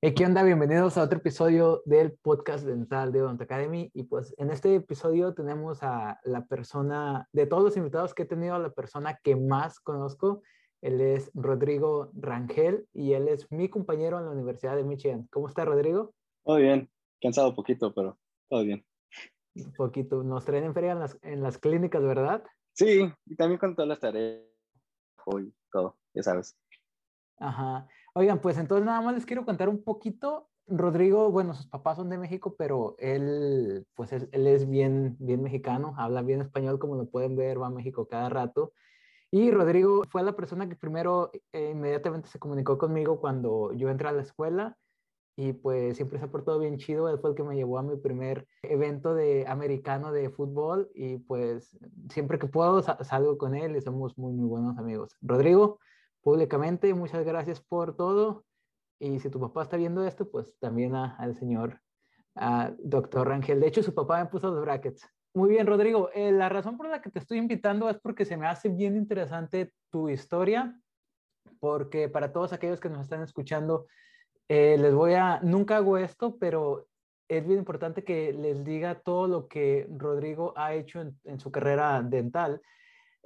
¿qué onda? Bienvenidos a otro episodio del podcast dental de Odont Academy. Y pues en este episodio tenemos a la persona, de todos los invitados que he tenido, a la persona que más conozco. Él es Rodrigo Rangel y él es mi compañero en la Universidad de Michigan. ¿Cómo está, Rodrigo? Todo bien, cansado poquito, pero todo bien. Un poquito. Nos traen en feria en las, en las clínicas, ¿verdad? Sí, y también con todas las tareas y todo, ya sabes. Ajá. Oigan, pues entonces nada más les quiero contar un poquito. Rodrigo, bueno, sus papás son de México, pero él, pues él, es bien, bien mexicano, habla bien español, como lo pueden ver, va a México cada rato. Y Rodrigo fue la persona que primero eh, inmediatamente se comunicó conmigo cuando yo entré a la escuela y pues siempre se ha portado bien chido. Él fue el que me llevó a mi primer evento de americano de fútbol y pues siempre que puedo salgo con él y somos muy, muy buenos amigos. Rodrigo, públicamente. Muchas gracias por todo. Y si tu papá está viendo esto, pues también al señor doctor Rangel. De hecho, su papá me puso los brackets. Muy bien, Rodrigo. Eh, la razón por la que te estoy invitando es porque se me hace bien interesante tu historia, porque para todos aquellos que nos están escuchando, eh, les voy a, nunca hago esto, pero es bien importante que les diga todo lo que Rodrigo ha hecho en su carrera dental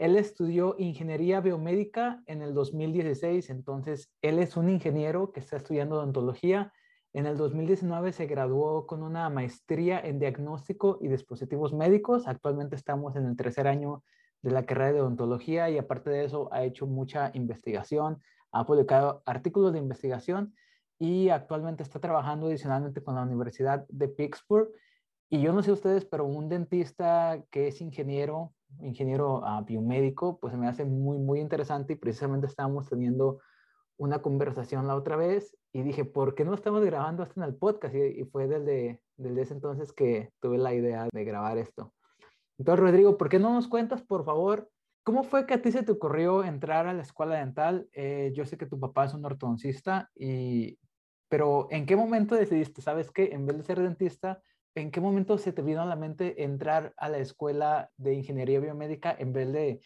él estudió ingeniería biomédica en el 2016, entonces él es un ingeniero que está estudiando odontología. En el 2019 se graduó con una maestría en diagnóstico y dispositivos médicos. Actualmente estamos en el tercer año de la carrera de odontología y aparte de eso ha hecho mucha investigación, ha publicado artículos de investigación y actualmente está trabajando adicionalmente con la Universidad de Pittsburgh. Y yo no sé ustedes, pero un dentista que es ingeniero ingeniero uh, biomédico, pues me hace muy, muy interesante y precisamente estábamos teniendo una conversación la otra vez y dije, ¿por qué no estamos grabando esto en el podcast? Y, fue desde, desde ese entonces que tuve la idea de grabar esto. Entonces, Rodrigo, ¿por qué no nos cuentas, por favor, cómo fue que a ti se te ocurrió entrar a la escuela dental? Eh, yo sé que tu papá es un ortodoncista, y, pero ¿en qué momento decidiste, sabes que en vez de ser dentista, ¿en qué momento se te vino a la mente entrar a la escuela de ingeniería biomédica en vez de,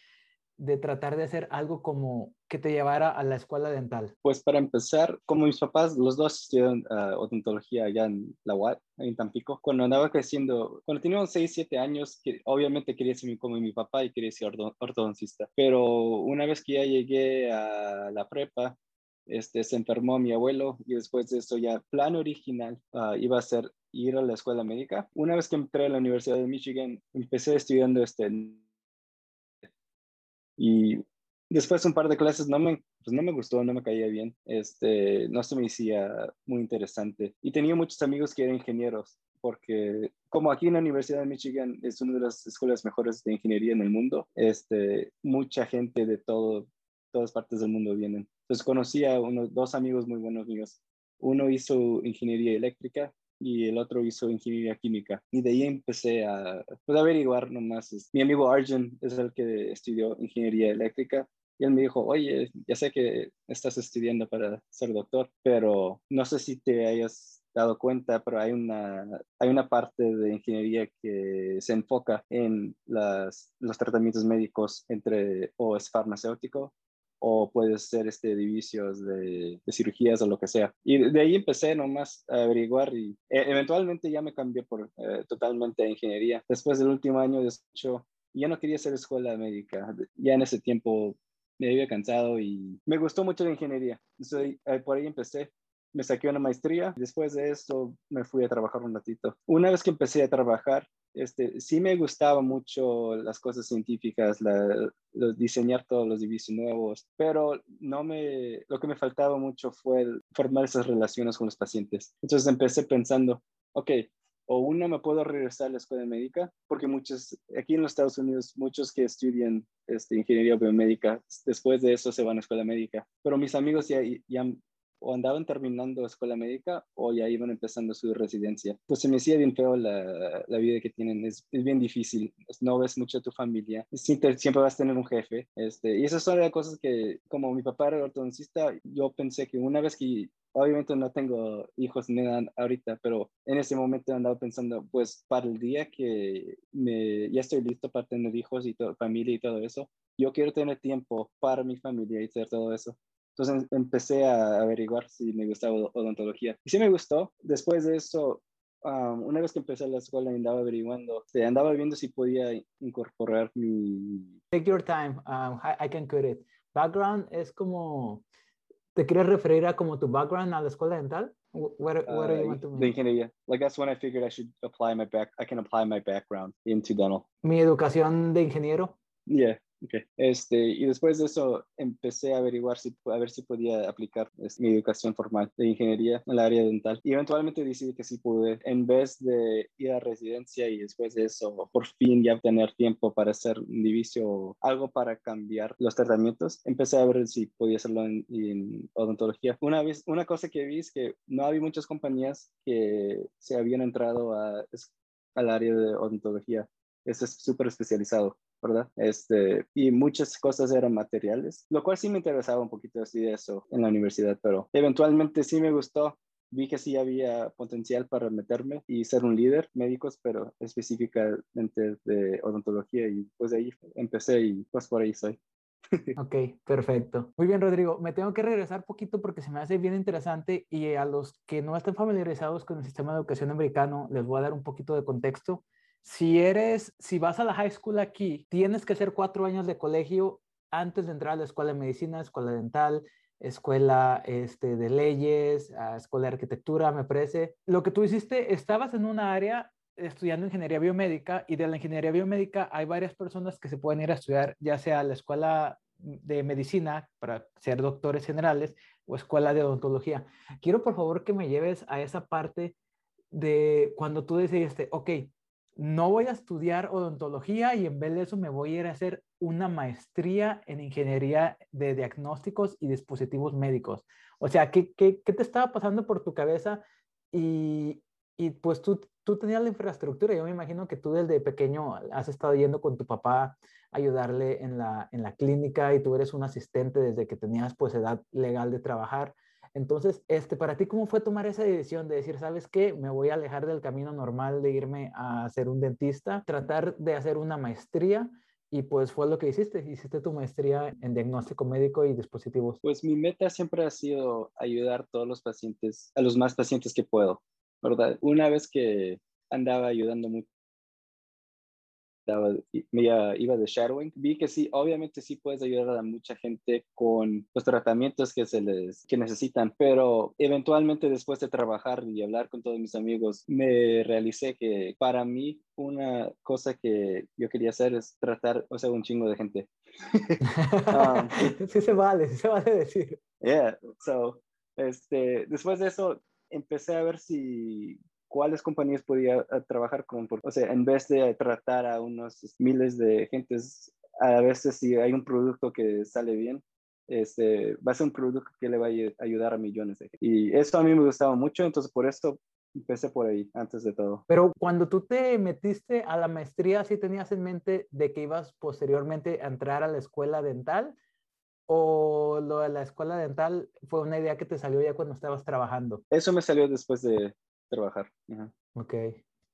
de tratar de hacer algo como que te llevara a la escuela dental? Pues para empezar, como mis papás, los dos estudiaron uh, odontología allá en la UAT, en Tampico, cuando andaba creciendo, cuando tenía 6, 7 años, que obviamente quería ser como mi papá y quería ser ortodoncista, pero una vez que ya llegué a la prepa, este, se enfermó mi abuelo y después de eso ya plan original uh, iba a ser ir a la escuela médica. Una vez que entré a la Universidad de Michigan, empecé estudiando este y después un par de clases no me, pues no me gustó, no me caía bien, este, no se me hacía muy interesante. Y tenía muchos amigos que eran ingenieros, porque como aquí en la Universidad de Michigan es una de las escuelas mejores de ingeniería en el mundo, este, mucha gente de todo, todas partes del mundo vienen. Entonces conocí a unos dos amigos muy buenos míos. Uno hizo ingeniería eléctrica y el otro hizo ingeniería química. Y de ahí empecé a pues, averiguar nomás. Mi amigo Arjun es el que estudió ingeniería eléctrica. Y él me dijo, oye, ya sé que estás estudiando para ser doctor, pero no sé si te hayas dado cuenta, pero hay una, hay una parte de ingeniería que se enfoca en las, los tratamientos médicos entre o es farmacéutico o puede ser este divisios de, de, cirugías o lo que sea. Y de ahí empecé nomás a averiguar y e, eventualmente ya me cambié por eh, totalmente a ingeniería. Después del último año de hecho, ya no quería hacer escuela médica. Ya en ese tiempo me había cansado y me gustó mucho la ingeniería. Eh, por ahí empecé me saqué una maestría. Después de esto me fui a trabajar un ratito. Una vez que empecé a trabajar, este, sí me gustaba mucho las cosas científicas, la, diseñar todos los divisos nuevos, pero no me, lo que me faltaba mucho fue formar esas relaciones con los pacientes. Entonces empecé pensando, ok, o uno me puedo regresar a la escuela médica, porque muchos, aquí en los Estados Unidos, muchos que estudian este, ingeniería biomédica, después de eso se van a escuela médica, pero mis amigos ya, ya o andaban terminando escuela médica o ya iban empezando su residencia. Pues se me hacía bien feo la, la vida que tienen, es, es, bien difícil, no ves mucho a tu familia, siempre, siempre vas a tener un jefe, este, y esas son las cosas que, como mi papá era ortodoncista, yo pensé que una vez que, obviamente no tengo hijos ni nada ahorita, pero en ese momento andaba pensando, pues para el día que me, ya estoy listo para tener hijos y familia y todo eso, yo quiero tener tiempo para mi familia y hacer todo eso. Entonces empecé a averiguar si me gustaba odontología. Y sí me gustó. Después de eso, um, una vez que empecé la escuela, andaba averiguando, este, andaba viendo si podía incorporar mi... Take your time, um, I, can cut it. Background es como, ¿te quieres referir a como tu background a la escuela dental? What, what do you want to mean? De ingeniería. Like that's when I figured I should apply my back, I can apply my background into dental. Mi educación de ingeniero. Yeah. Este, y después de eso empecé a averiguar si, a ver si podía aplicar este, mi educación formal de ingeniería en el área dental. Y eventualmente decidí que sí pude, en vez de ir a residencia y después de eso, por fin ya tener tiempo para hacer un diviso, algo para cambiar los tratamientos, empecé a ver si podía hacerlo en, odontología. Una, vez, una cosa que vi es que no había muchas compañías que se habían entrado al área de odontología. Eso es súper especializado. ¿Verdad? Este, y muchas cosas eran materiales, lo cual sí me interesaba un poquito así de eso en la universidad, pero eventualmente sí me gustó. Vi que sí había potencial para meterme y ser un líder médicos, pero específicamente de odontología y pues de ahí empecé y pues por ahí soy. Ok, perfecto. Muy bien, Rodrigo. Me tengo que regresar poquito porque se me hace bien interesante y a los que no estén familiarizados con el sistema de educación americano, les voy a dar un poquito de contexto si eres, si vas a la high school aquí, tienes que hacer cuatro años de colegio antes de entrar a la escuela de medicina, escuela dental, escuela este, de leyes, escuela de arquitectura, me parece. Lo que tú hiciste, estabas en una área estudiando ingeniería biomédica y de la ingeniería biomédica hay varias personas que se pueden ir a estudiar, ya sea la escuela de medicina para ser doctores generales o escuela de odontología. Quiero por favor que me lleves a esa parte de cuando tú decidiste, ok, no voy a estudiar odontología y en vez de eso me voy a ir a hacer una maestría en ingeniería de diagnósticos y dispositivos médicos. O sea, ¿qué, qué, qué te estaba pasando por tu cabeza? Y, y, pues tú, tú tenías la infraestructura. Yo me imagino que tú desde pequeño has estado yendo con tu papá a ayudarle en la, en la clínica y tú eres un asistente desde que tenías pues edad legal de trabajar. Entonces, este, para ti, ¿cómo fue tomar esa decisión de decir, sabes qué, me voy a alejar del camino normal de irme a ser un dentista, tratar de hacer una maestría? Y pues fue lo que hiciste, hiciste tu maestría en diagnóstico médico y dispositivos. Pues mi meta siempre ha sido ayudar a todos los pacientes, a los más pacientes que puedo, ¿verdad? Una vez que andaba ayudando mucho me iba de shadowing, vi que sí, obviamente sí puedes ayudar a mucha gente con los tratamientos que se les que necesitan, pero eventualmente después de trabajar y hablar con todos mis amigos, me realicé que para mí una cosa que yo quería hacer es tratar, o sea, un chingo de gente. um, sí se vale, se vale decir. Yeah, so, este, después de eso empecé a ver si cuáles compañías podía eh, trabajar con, o sea, en vez de tratar a unos miles de gentes, a veces si hay un producto que sale bien, este, va a ser un producto que le va a ayudar a millones de gente. Y eso a mí me gustaba mucho, entonces por eso empecé por ahí, antes de todo. Pero cuando tú te metiste a la maestría, ¿sí tenías en mente de que ibas posteriormente a entrar a la escuela dental? ¿O lo de la escuela dental fue una idea que te salió ya cuando estabas trabajando? Eso me salió después de, trabajar. Ok,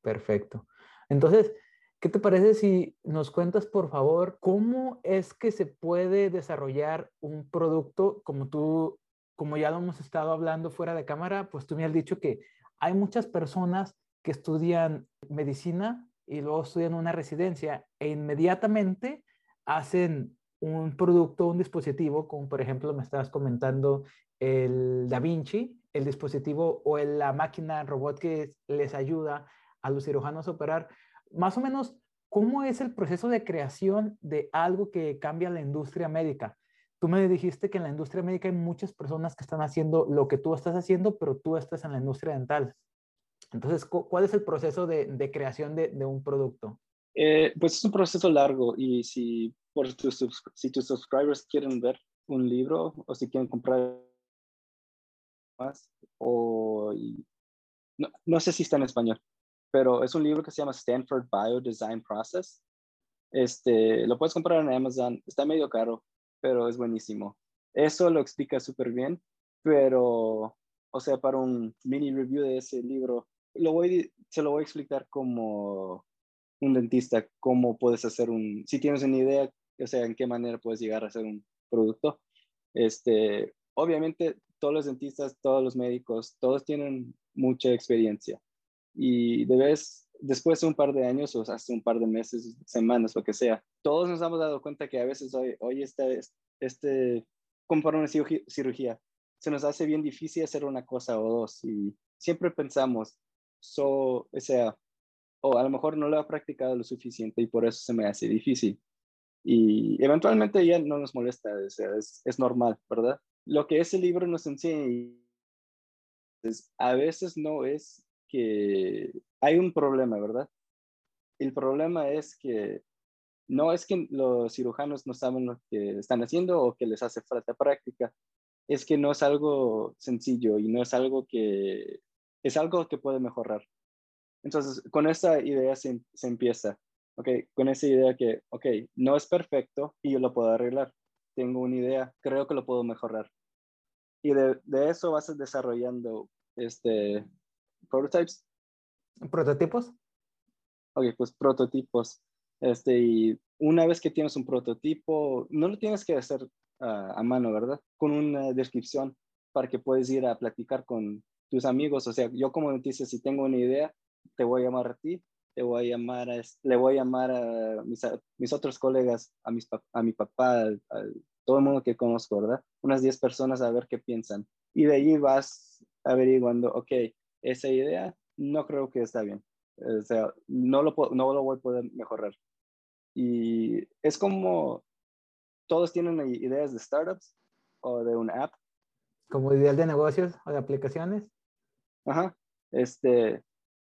perfecto. Entonces, ¿qué te parece si nos cuentas, por favor, cómo es que se puede desarrollar un producto como tú, como ya lo hemos estado hablando fuera de cámara, pues tú me has dicho que hay muchas personas que estudian medicina y luego estudian una residencia e inmediatamente hacen un producto, un dispositivo, como por ejemplo me estabas comentando el Da Vinci, el dispositivo o la máquina robot que les ayuda a los cirujanos a operar, más o menos, ¿cómo es el proceso de creación de algo que cambia la industria médica? Tú me dijiste que en la industria médica hay muchas personas que están haciendo lo que tú estás haciendo, pero tú estás en la industria dental. Entonces, ¿cuál es el proceso de, creación de, un producto? Eh, pues es un proceso largo y si, por si tus subscribers quieren ver un libro o si quieren comprar o no, no, sé si está en español, pero es un libro que se llama Stanford Bio Design Process. Este, lo puedes comprar en Amazon, está medio caro, pero es buenísimo. Eso lo explica súper bien, pero, o sea, para un mini review de ese libro, lo voy, se lo voy a explicar como un dentista, cómo puedes hacer un, si tienes una idea, o sea, en qué manera puedes llegar a hacer un producto. Este, obviamente todos los dentistas, todos los médicos, todos tienen mucha experiencia y debes, después de un par de años o hasta un par de meses, semanas, lo que sea, todos nos hemos dado cuenta que a veces hoy, hoy este, este, para una cirugía, se nos hace bien difícil hacer una cosa o dos y siempre pensamos, so, o sea, o a lo mejor no lo he practicado lo suficiente y por eso se me hace difícil. Y eventualmente ya no nos molesta, es normal, ¿verdad? Lo que ese libro nos enseña es, a veces no es que hay un problema, ¿verdad? El problema es que no es que los cirujanos no saben lo que están haciendo o que les hace falta práctica, es que no es algo sencillo y no es algo que es algo que puede mejorar. Entonces, con esa idea se, empieza, ¿ok? Con esa idea que, ok, no es perfecto y yo lo puedo arreglar. Tengo una idea, creo que lo puedo mejorar. Y de, de eso vas desarrollando este, prototypes. ¿Prototipos? Ok, pues prototipos. Este, y una vez que tienes un prototipo, no lo tienes que hacer a mano, ¿verdad? Con una descripción para que puedas ir a platicar con tus amigos. O sea, yo como dentista, si tengo una idea, te voy a llamar a ti, te voy a llamar a, le voy a llamar a mis, mis otros colegas, a, mis, a mi papá, a, todo el mundo que conozco, ¿verdad? Unas 10 personas a ver qué piensan. Y de allí vas averiguando, ok, esa idea no creo que está bien. O sea, no lo, no lo voy a poder mejorar. Y es como todos tienen ideas de startups o de una app. Como ideas de negocios o de aplicaciones. Ajá. Este,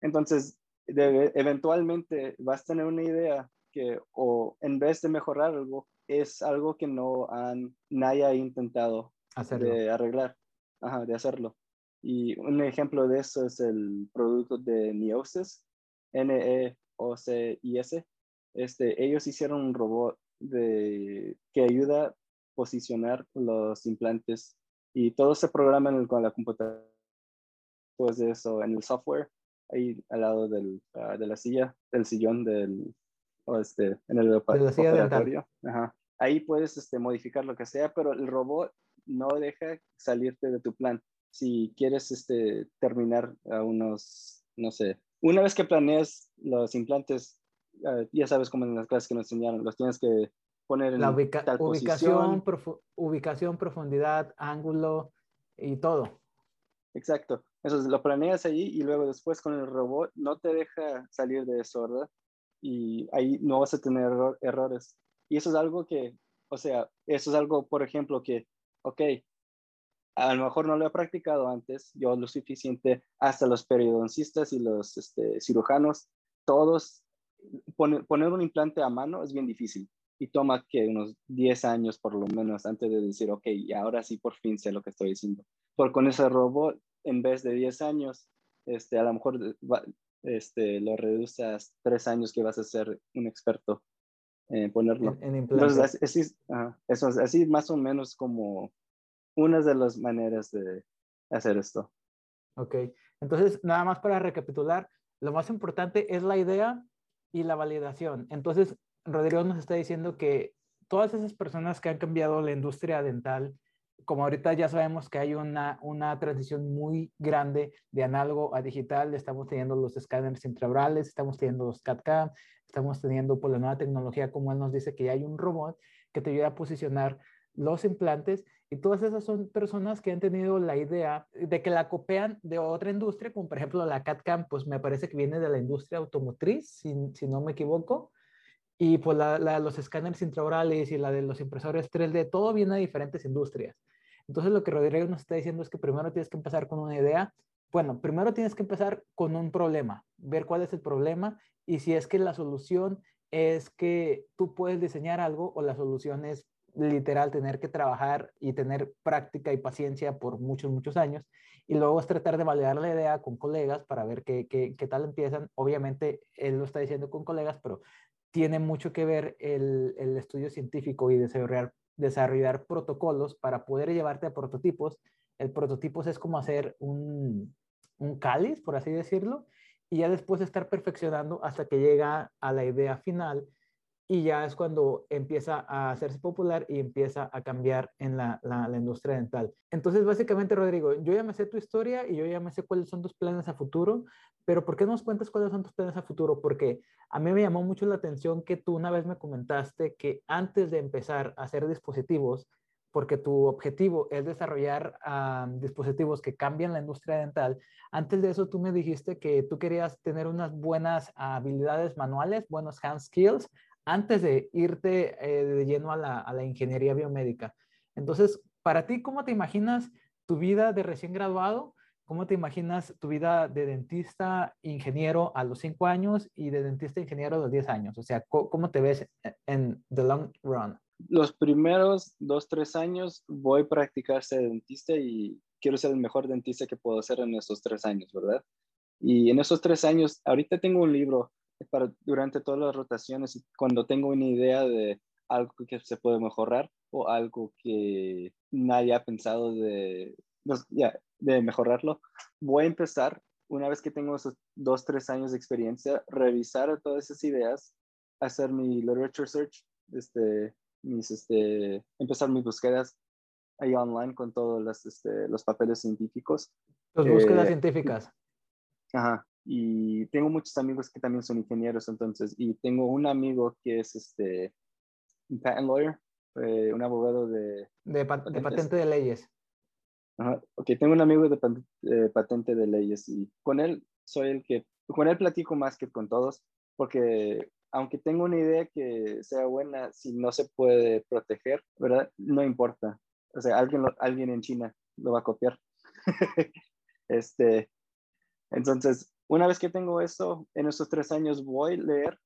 entonces, eventualmente vas a tener una idea que o en vez de mejorar algo, es algo que no han, nadie ha intentado de arreglar, Ajá, de hacerlo. Y un ejemplo de eso es el producto de Neosis, N-E-O-C-I-S. Este, ellos hicieron un robot de, que ayuda a posicionar los implantes y todo se programa con la computadora. Después de eso, en el software, ahí al lado del, ah, de la silla, del sillón del, o este, en el operatorio. Ajá. Ahí puedes este, modificar lo que sea, pero el robot no deja salirte de tu plan. Si quieres este, terminar a unos, no sé, una vez que planeas los implantes Ah, ya sabes cómo en las clases que nos enseñaron, los tienes que poner en la ubicación, ubicación, profundidad, ángulo y todo. Exacto. Eso lo planeas ahí y luego después con el robot no te deja salir de eso, ¿verdad? Y ahí no vas a tener errores. Y eso es algo que, o sea, eso es algo, por ejemplo, que, ok, a lo mejor no lo he practicado antes, yo lo suficiente, hasta los periodoncistas y los este, cirujanos, todos poner, un implante a mano es bien difícil y toma que unos 10 años por lo menos antes de decir, ok, y ahora sí por fin sé lo que estoy diciendo. Porque con ese robot, en vez de 10 años, este, a lo mejor este, lo reduces a 3 años que vas a ser un experto en ponerlo. En, Entonces, así, eso es así más o menos como una de las maneras de hacer esto. Ok, entonces nada más para recapitular, lo más importante es la idea y la validación. Entonces, Rodrigo nos está diciendo que todas esas personas que han cambiado la industria dental, como ahorita ya sabemos que hay una, una transición muy grande de análogo a digital, estamos teniendo los escáneres intraorales, estamos teniendo los CAD-CAM, estamos teniendo por la nueva tecnología, como él nos dice, que ya hay un robot que te ayuda a posicionar los implantes y todas esas son personas que han tenido la idea de que la copian de otra industria, como por ejemplo la CAD-CAM, pues me parece que viene de la industria automotriz, si, si no me equivoco. Y pues la, la, los escáneres intraorales y la de los impresores 3D, todo viene de diferentes industrias. Entonces lo que Rodrigo nos está diciendo es que primero tienes que empezar con una idea. Bueno, primero tienes que empezar con un problema, ver cuál es el problema y si es que la solución es que tú puedes diseñar algo o la solución es literal tener que trabajar y tener práctica y paciencia por muchos, muchos años. Y luego es tratar de validar la idea con colegas para ver qué, qué, qué tal empiezan. Obviamente, él lo está diciendo con colegas, pero tiene mucho que ver el, estudio científico y desarrollar, desarrollar protocolos para poder llevarte a prototipos. El prototipo es como hacer un, un cáliz, por así decirlo, y ya después estar perfeccionando hasta que llega a la idea final y ya es cuando empieza a hacerse popular y empieza a cambiar en la, la, industria dental. Entonces, básicamente, Rodrigo, yo ya me sé tu historia y yo ya me sé cuáles son tus planes a futuro, pero ¿por qué nos cuentas cuáles son tus planes a futuro? Porque a mí me llamó mucho la atención que tú una vez me comentaste que antes de empezar a hacer dispositivos, porque tu objetivo es desarrollar dispositivos que cambian la industria dental, antes de eso tú me dijiste que tú querías tener unas buenas habilidades manuales, buenos hand skills, antes de irte eh, de lleno a la, a la ingeniería biomédica. Entonces, para ti, ¿cómo te imaginas tu vida de recién graduado? ¿Cómo te imaginas tu vida de dentista ingeniero a los 5 años y de dentista ingeniero a los 10 años? O sea, ¿cómo te ves en the long run? Los primeros 2, 3 años voy a practicar ser dentista y quiero ser el mejor dentista que puedo ser en esos 3 años, ¿verdad? Y en esos 3 años, ahorita tengo un libro para, durante todas las rotaciones, cuando tengo una idea de algo que se puede mejorar o algo que nadie ha pensado de, pues, de mejorarlo, voy a empezar, una vez que tengo esos dos, tres años de experiencia, revisar todas esas ideas, hacer mi literature search, este, mis, este, empezar mis búsquedas ahí online con todos los, este, los papeles científicos. Las búsquedas eh, científicas. Ajá, y tengo muchos amigos que también son ingenieros, entonces, y tengo un amigo que es este, un patent lawyer, eh, un abogado de... De, patente de leyes. Ajá. Ok, tengo un amigo de eh, patente de leyes y con él soy el que, con él platico más que con todos, porque aunque tengo una idea que sea buena, si no se puede proteger, ¿verdad? No importa. O sea, alguien, alguien en China lo va a copiar. este, entonces, una vez que tengo eso, en esos tres años voy a leer,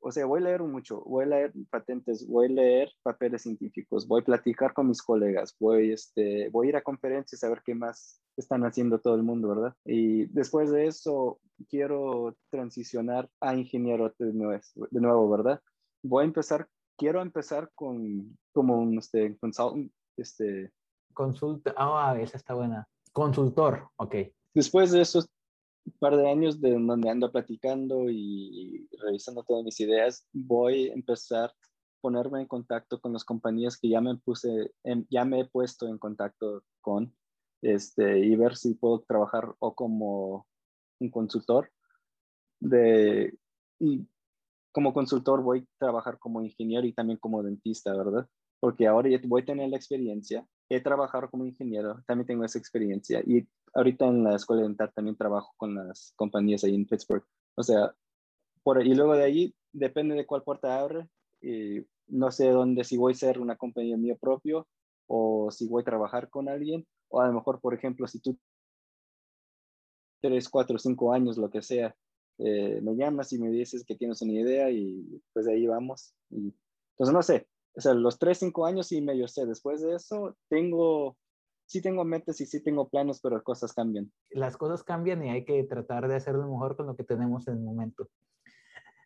o sea, voy a leer mucho, voy a leer patentes, voy a leer papeles científicos, voy a platicar con mis colegas, voy, este, voy a ir a conferencias a ver qué más están haciendo todo el mundo, ¿verdad? Y después de eso, quiero transicionar a ingeniero de nuevo, de nuevo ¿verdad? Voy a empezar, quiero empezar con, como un, este, consultant, este... Consulta, ah, esa está buena. Consultor, ok. Después de eso, un par de años de donde ando platicando y revisando todas mis ideas, voy a empezar a ponerme en contacto con las compañías que ya me puse, ya me he puesto en contacto con, este, y ver si puedo trabajar o como un consultor de, y como consultor voy a trabajar como ingeniero y también como dentista, ¿verdad? Porque ahora ya voy a tener la experiencia, he trabajado como ingeniero, también tengo esa experiencia y ahorita en la escuela dental también trabajo con las compañías ahí en Pittsburgh. O sea, por, y luego de ahí depende de cuál puerta abre. Y no sé dónde, si voy a ser una compañía mía propio o si voy a trabajar con alguien. O a lo mejor, por ejemplo, si tú tres, cuatro, cinco años, lo que sea, eh, me llamas y me dices que tienes una idea y pues de ahí vamos. Y, entonces, no sé, o sea, los tres, cinco años y medio sé. Después de eso, tengo sí tengo metas y sí tengo planes, pero cosas cambian. Las cosas cambian y hay que tratar de hacerlo mejor con lo que tenemos en el momento.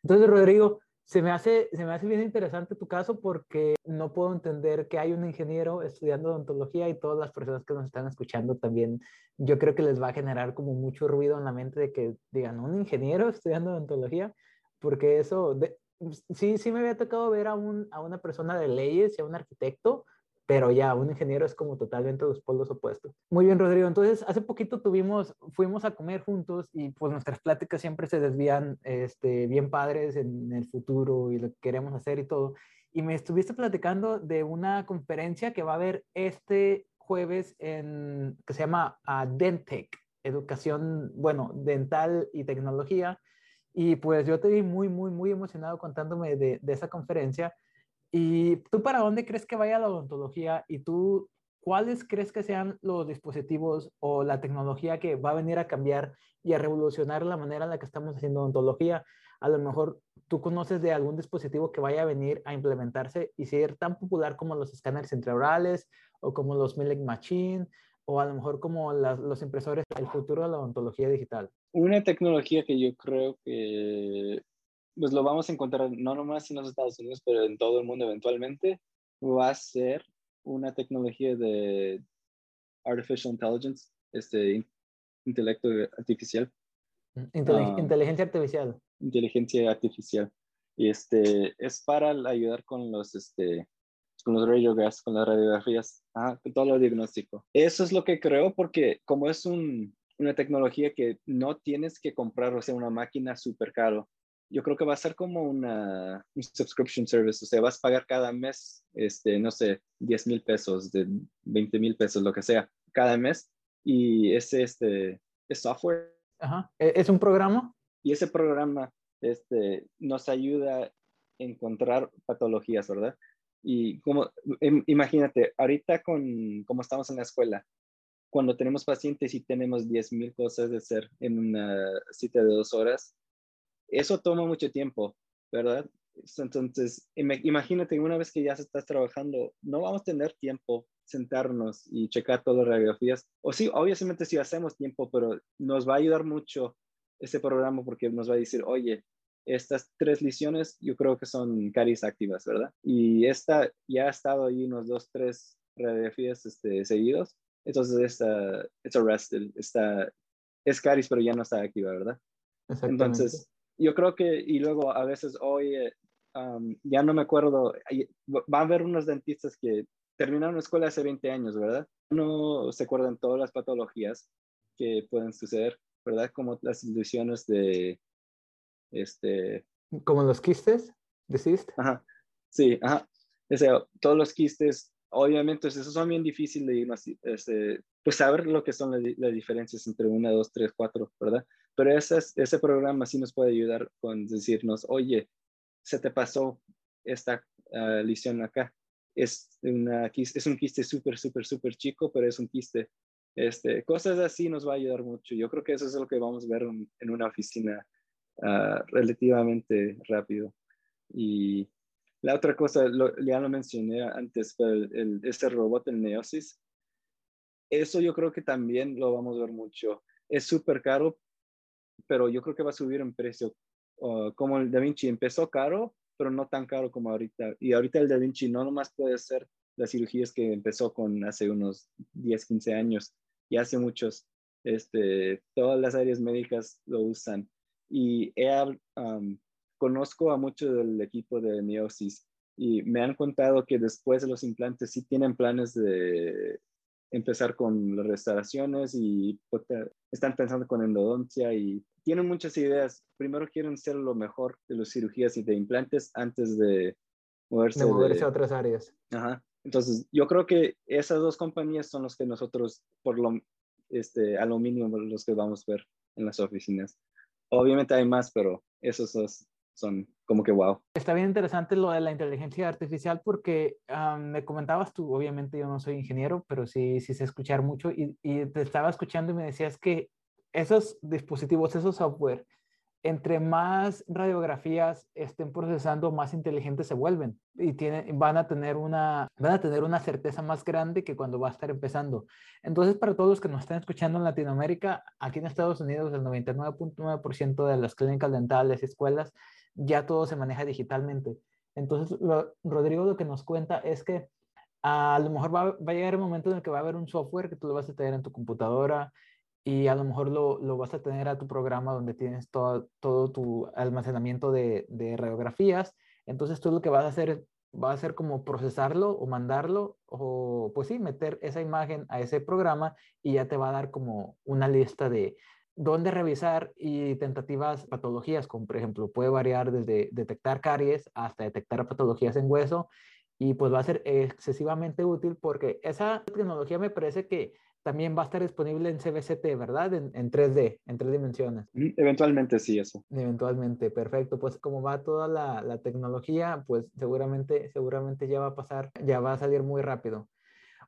Entonces, Rodrigo, se me hace, se me hace bien interesante tu caso porque no puedo entender que hay un ingeniero estudiando odontología y todas las personas que nos están escuchando también, yo creo que les va a generar como mucho ruido en la mente de que digan, un ingeniero estudiando odontología, porque eso, sí, sí me había tocado ver a, un, a una persona de leyes y a un arquitecto, pero ya un ingeniero es como totalmente dos polos opuestos. Muy bien, Rodrigo. Entonces, hace poquito tuvimos, fuimos a comer juntos y pues nuestras pláticas siempre se desvían este, bien padres en el futuro y lo que queremos hacer y todo. Y me estuviste platicando de una conferencia que va a haber este jueves en, que se llama uh, Dentec, educación, bueno, dental y tecnología. Y pues yo te vi muy, muy, muy emocionado contándome de, de esa conferencia ¿Y tú para dónde crees que vaya la odontología? ¿Y tú cuáles crees que sean los dispositivos o la tecnología que va a venir a cambiar y a revolucionar la manera en la que estamos haciendo odontología? A lo mejor tú conoces de algún dispositivo que vaya a venir a implementarse y ser tan popular como los escáneres intraorales o como los Milling Machine o a lo mejor como los impresores, el futuro de la odontología digital. Una tecnología que yo creo que pues lo vamos a encontrar no nomás en los Estados Unidos, pero en todo el mundo eventualmente, va a ser una tecnología de artificial intelligence, este intelecto artificial. Mm, ah, inteligencia artificial. Inteligencia artificial. Y este, es para ayudar con los, este, con los radiographs, con las radiografías, con todo lo diagnóstico. Eso es lo que creo porque como es un, una tecnología que no tienes que comprar, o sea, una máquina súper caro. Yo creo que va a ser como una un subscription service, o sea, vas a pagar cada mes, este, no sé, 10 mil pesos, de 20 mil pesos, lo que sea, cada mes. Y ese este, es software. Ajá. ¿E-, ¿Es un programa? Y ese programa este, nos ayuda a encontrar patologías, ¿verdad? Y como, imagínate, ahorita con, como estamos en la escuela, cuando tenemos pacientes y tenemos 10.000 cosas de hacer en una cita de dos horas, eso toma mucho tiempo, ¿verdad? Entonces, imagínate, una vez que ya estás trabajando, no vamos a tener tiempo sentarnos y checar todas las radiografías. O sí, obviamente sí hacemos tiempo, pero nos va a ayudar mucho ese programa porque nos va a decir, oye, estas tres lesiones yo creo que son caries activas, ¿verdad? Y esta ya ha estado ahí unos dos, tres radiografías este, seguidos entonces está, it's arrested, está, es caris, pero ya no está activa, ¿verdad? Entonces, yo creo que, y luego a veces hoy, um, ya no me acuerdo, va a haber unos dentistas que terminaron la escuela hace 20 años, ¿verdad? No se acuerdan todas las patologías que pueden suceder, ¿verdad? Como las ilusiones de, este... Como los quistes, decís. Ajá, sí, ajá. O sea, todos los quistes obviamente esos son bien difíciles de este, pues saber lo que son las, diferencias entre una, dos, tres, cuatro, ¿verdad? Pero ese, ese programa sí nos puede ayudar con decirnos, oye, se te pasó esta uh, lesión acá. Es, una, es un quiste súper, súper, súper chico, pero es un quiste. Este, cosas así nos va a ayudar mucho. Yo creo que eso es lo que vamos a ver en, una oficina uh, relativamente rápido. Y la otra cosa, ya lo mencioné antes, pero el, este robot, el Neosis, eso yo creo que también lo vamos a ver mucho. Es súper caro, pero yo creo que va a subir en precio. como el Da Vinci empezó caro, pero no tan caro como ahorita. Y ahorita el Da Vinci no nomás puede ser las cirugías que empezó con hace unos 10, 15 años. Y hace muchos, este, todas las áreas médicas lo usan. Y he, conozco a mucho del equipo de Neosis y me han contado que después de los implantes sí tienen planes de empezar con las restauraciones y están pensando con endodoncia y tienen muchas ideas. Primero quieren ser lo mejor de las cirugías y de implantes antes de moverse, de moverse a otras áreas. Ajá. Entonces, yo creo que esas dos compañías son los que nosotros, por lo, este, aluminio, los que vamos a ver en las oficinas. Obviamente hay más, pero esos dos son como que wow. Está bien interesante lo de la inteligencia artificial porque me comentabas tú, obviamente yo no soy ingeniero, pero sí, sí sé escuchar mucho y, y te estaba escuchando y me decías que esos dispositivos, esos software, entre más radiografías estén procesando, más inteligentes se vuelven y van, a tener una, van a tener una certeza más grande que cuando va a estar empezando. Entonces, para todos los que nos están escuchando en Latinoamérica, aquí en Estados Unidos, el 99.9% de las clínicas dentales y escuelas ya todo se maneja digitalmente. Entonces, Rodrigo lo que nos cuenta es que a lo mejor va, a llegar el momento en el que va a haber un software que tú lo vas a tener en tu computadora y a lo mejor lo, lo vas a tener a tu programa donde tienes todo, todo tu almacenamiento de, de, radiografías. Entonces, tú lo que vas a hacer va a ser como procesarlo o mandarlo o pues sí, meter esa imagen a ese programa y ya te va a dar como una lista de, dónde revisar y tentativas patologías, como por ejemplo puede variar desde detectar caries hasta detectar patologías en hueso y pues va a ser excesivamente útil porque esa tecnología me parece que también va a estar disponible en CBCT, ¿verdad? En, 3D, en tres dimensiones. Eventualmente sí, eso. Eventualmente, perfecto. Pues como va toda la, la tecnología, pues seguramente, seguramente ya va a pasar, ya va a salir muy rápido.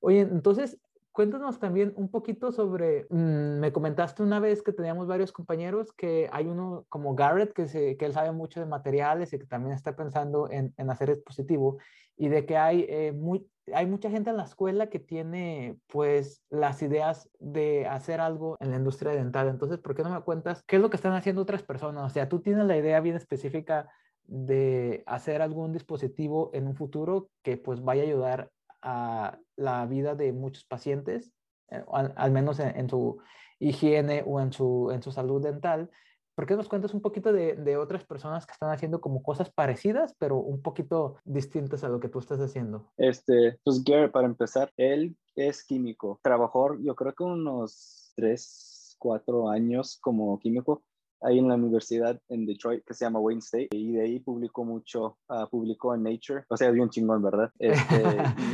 Oye, entonces, Cuéntanos también un poquito sobre, mm, me comentaste una vez que teníamos varios compañeros, que hay uno como Garrett, que, se, que él sabe mucho de materiales y que también está pensando en, en hacer dispositivo, y de que hay, eh, muy, hay mucha gente en la escuela que tiene pues las ideas de hacer algo en la industria dental. Entonces, ¿por qué no me cuentas qué es lo que están haciendo otras personas? O sea, tú tienes la idea bien específica de hacer algún dispositivo en un futuro que pues vaya a ayudar a la vida de muchos pacientes, eh, al, menos en, su higiene o en su, en su salud dental, ¿por qué nos cuentas un poquito de, de, otras personas que están haciendo como cosas parecidas, pero un poquito distintas a lo que tú estás haciendo? Este, pues Gary, para empezar, él es químico. Trabajó, yo creo que unos tres, cuatro años como químico ahí en la universidad en Detroit que se llama Wayne State y de ahí publicó mucho, uh, publicó en Nature, o sea, es bien chingón, ¿verdad? Este,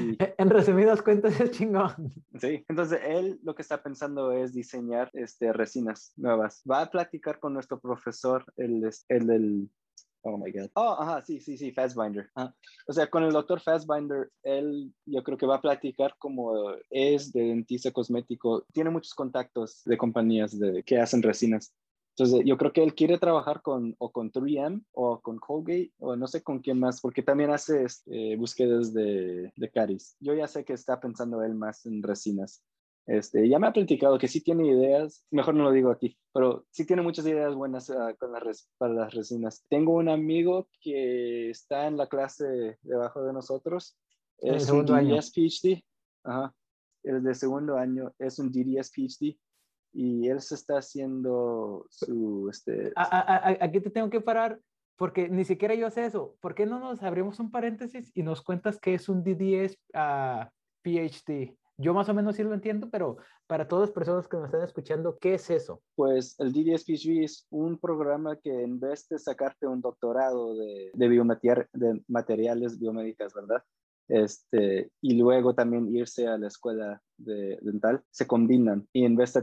y... en resumidas cuentas es chingón. Sí, entonces él lo que está pensando es diseñar este, resinas nuevas. Va a platicar con nuestro profesor, el, el del Oh my God. Oh, ajá, sí, sí, sí, Fastbinder. O sea, con el doctor Fastbinder, él yo creo que va a platicar como es de dentista cosmético. Tiene muchos contactos de compañías de, que hacen resinas. Entonces, yo creo que él quiere trabajar con o con 3M o con Colgate o no sé con quién más, porque también hace este, búsquedas de, de caries. Yo ya sé que está pensando él más en resinas. Este, ya me ha platicado que sí tiene ideas, mejor no lo digo aquí, pero sí tiene muchas ideas buenas uh, con las para las resinas. Tengo un amigo que está en la clase debajo de nosotros, es un DDS PhD, Ajá. el de segundo año es un DDS PhD y él se está haciendo su... Este... aquí te tengo que parar porque ni siquiera yo sé eso. ¿Por qué no nos abrimos un paréntesis y nos cuentas qué es un DDS uh, PhD? Yo más o menos sí lo entiendo, pero para todas las personas que nos están escuchando, ¿qué es eso? Pues el DDS PhD es un programa que en vez de sacarte un doctorado de, de, de materiales biomédicas, ¿verdad? Este, y luego también irse a la escuela de, dental, se combinan. Y en vez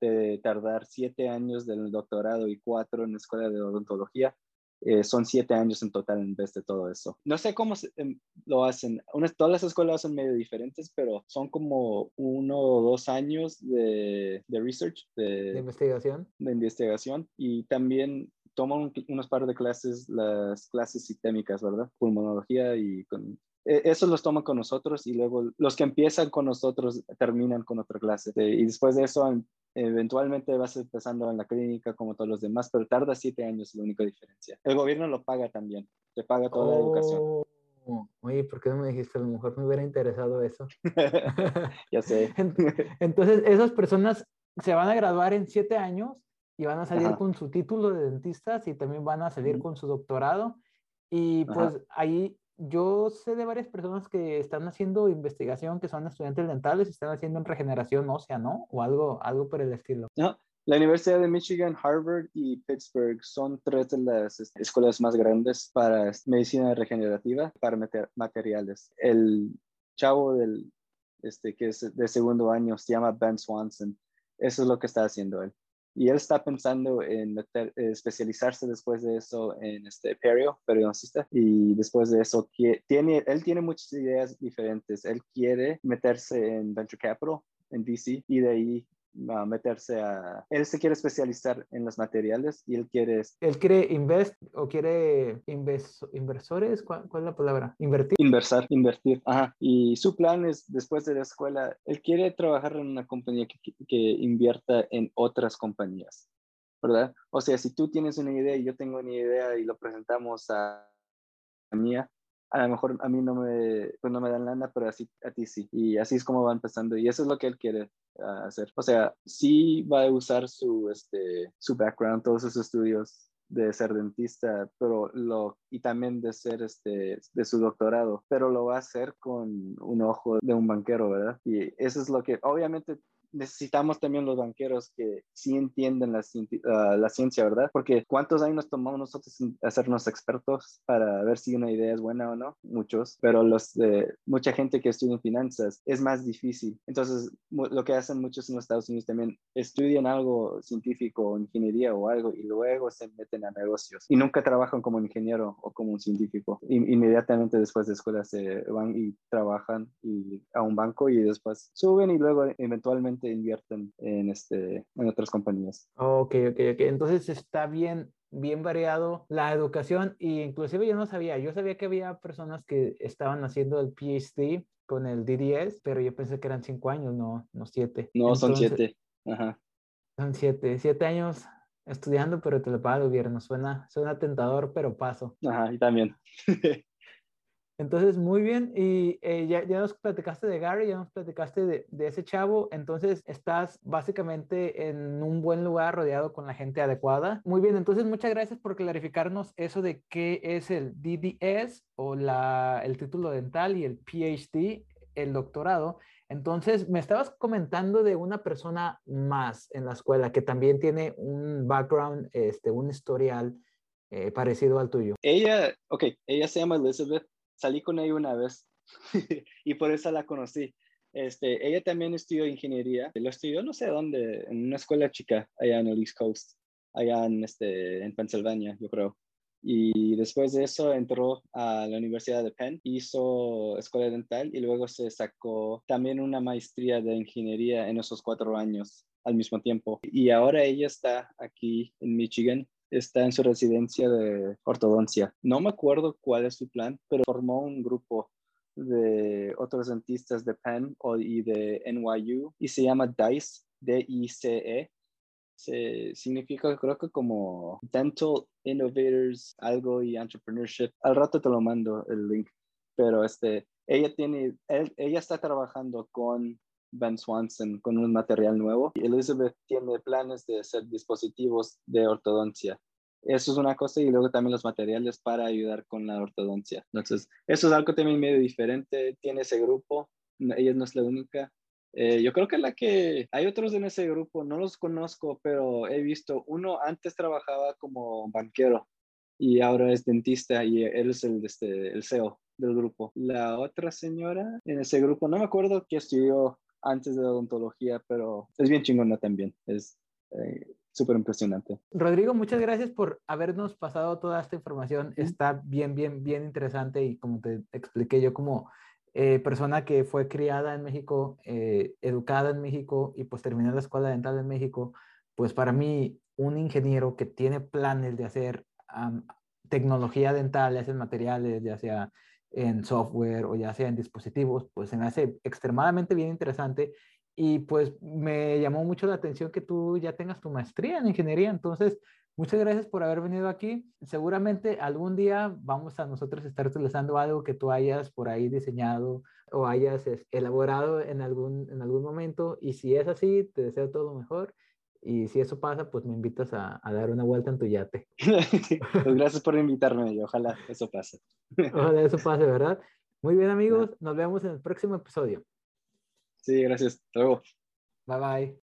de, tardar siete años del doctorado y cuatro en la escuela de odontología, eh, son siete años en total en vez de todo eso. No sé cómo em, lo hacen. todas las escuelas son medio diferentes, pero son como uno o dos años de, de research, de, de, investigación. De investigación. Y también toman unos par de clases, las clases sistémicas, ¿verdad? Pulmonología y con e, eso los toman con nosotros y luego los que empiezan con nosotros terminan con otra clase. Y después de eso, eventualmente vas empezando en la clínica como todos los demás, pero tarda siete años, es la única diferencia. El gobierno lo paga también, te paga toda la educación. Oh, oye, ¿por qué no me dijiste? A lo mejor me hubiera interesado eso. ya sé. Entonces, esas personas se van a graduar en siete años y van a salir con su título de dentistas y también van a salir con su doctorado. Y pues ahí yo sé de varias personas que están haciendo investigación, que son estudiantes dentales, y están haciendo en regeneración ósea, ¿no? O algo, algo por el estilo. No, la Universidad de Michigan, Harvard y Pittsburgh son tres de las este, escuelas más grandes para medicina regenerativa, para materiales. El chavo del, este, que es de segundo año se llama Ben Swanson. Eso es lo que está haciendo él y él está pensando en eh, especializarse después de eso en este perio, periodoncista, y después de eso tiene, él tiene muchas ideas diferentes. Él quiere meterse en venture capital en DC y de ahí a meterse a... Él se quiere especializar en los materiales y él quiere... Él quiere invest o quiere inversores, ¿Cuál, es la palabra? Invertir. Inversar, invertir, ajá. Y su plan es, después de la escuela, él quiere trabajar en una compañía que, que invierta en otras compañías, ¿verdad? O sea, si tú tienes una idea y yo tengo una idea y lo presentamos a mía, a lo mejor a mí no me, pues no me dan lana, pero así, a ti sí. Y así es como va empezando. Y eso es lo que él quiere ah, hacer. O sea, sí va a usar su, este, su background, todos sus estudios de ser dentista, pero lo, y también de ser este, de su doctorado, pero lo va a hacer con un ojo de un banquero, ¿verdad? Y eso es lo que, obviamente, necesitamos también los banqueros que sí entienden la, ah, la, ciencia, ¿verdad? Porque ¿cuántos años tomamos nosotros hacernos expertos para ver si una idea es buena o no? Muchos, pero los mucha gente que estudia finanzas es más difícil. Entonces, lo que hacen muchos en los Estados Unidos también, estudian algo científico, ingeniería o algo y luego se meten a negocios y nunca trabajan como ingeniero o como un científico. inmediatamente después de escuela se van y trabajan y a un banco y después suben y luego eventualmente invierten en, este, en otras compañías. Ok, ok, ok. Entonces está bien, bien variado la educación y inclusive yo no sabía, yo sabía que había personas que estaban haciendo el PhD con el DDS, pero yo pensé que eran cinco años, no, no siete. No, son siete. Ajá. Son siete, siete años estudiando, pero te lo paga el gobierno. Suena, suena tentador, pero paso. Ajá, y también. Entonces, muy bien. Y eh, ya, ya, nos platicaste de Gary, ya nos platicaste de, ese chavo. Entonces, estás básicamente en un buen lugar rodeado con la gente adecuada. Muy bien. Entonces, muchas gracias por clarificarnos eso de qué es el DDS o la, el título dental y el PhD, el doctorado. Entonces, me estabas comentando de una persona más en la escuela que también tiene un background, este, un historial eh, parecido al tuyo. Ella, ok, ella se llama Elizabeth. Salí con ella una vez y por eso la conocí. Este, ella también estudió ingeniería. Lo estudió no sé dónde, en una escuela chica allá en el East Coast, allá en, este, en Pensilvania, yo creo. Y después de eso entró a la Universidad de Penn, hizo escuela dental y luego se sacó también una maestría de ingeniería en esos cuatro años al mismo tiempo. Y ahora ella está aquí en Michigan, está en su residencia de ortodoncia. No me acuerdo cuál es su plan, pero formó un grupo de otros dentistas de Penn y de NYU y se llama DICE, D-I-C-E, significa creo que como Dental Innovators, algo y Entrepreneurship. Al rato te lo mando el link, pero este, ella tiene, ella está trabajando con Ben Swanson con un material nuevo Elizabeth tiene planes de hacer dispositivos de ortodoncia. Eso es una cosa y luego también los materiales para ayudar con la ortodoncia. Entonces, eso es algo también medio diferente. Tiene ese grupo, ella no es la única, eh, yo creo que la que hay otros en ese grupo, no los conozco, pero he visto, uno antes trabajaba como banquero y ahora es dentista y él es el, este, el CEO del grupo. La otra señora en ese grupo, no me acuerdo qué estudió antes de odontología, pero es bien chingona también, es eh, súper impresionante. Rodrigo, muchas gracias por habernos pasado toda esta información, está bien, bien, bien interesante y como te expliqué yo como eh, persona que fue criada en México, eh, educada en México y pues terminó la escuela dental en México, pues para mí un ingeniero que tiene planes de hacer tecnología dental, ya sea en materiales, ya sea en software o ya sea en dispositivos, pues se me hace extremadamente bien interesante y pues me llamó mucho la atención que tú ya tengas tu maestría en ingeniería, entonces Muchas gracias por haber venido aquí. Seguramente algún día vamos a nosotros estar utilizando algo que tú hayas por ahí diseñado o hayas elaborado en algún, en algún momento. Y si es así, te deseo todo lo mejor. Y si eso pasa, pues me invitas a, dar una vuelta en tu yate. pues gracias por invitarme y ojalá eso pase. ojalá eso pase, ¿verdad? Muy bien, amigos. Nos vemos en el próximo episodio. Sí, gracias. Hasta luego. Bye bye.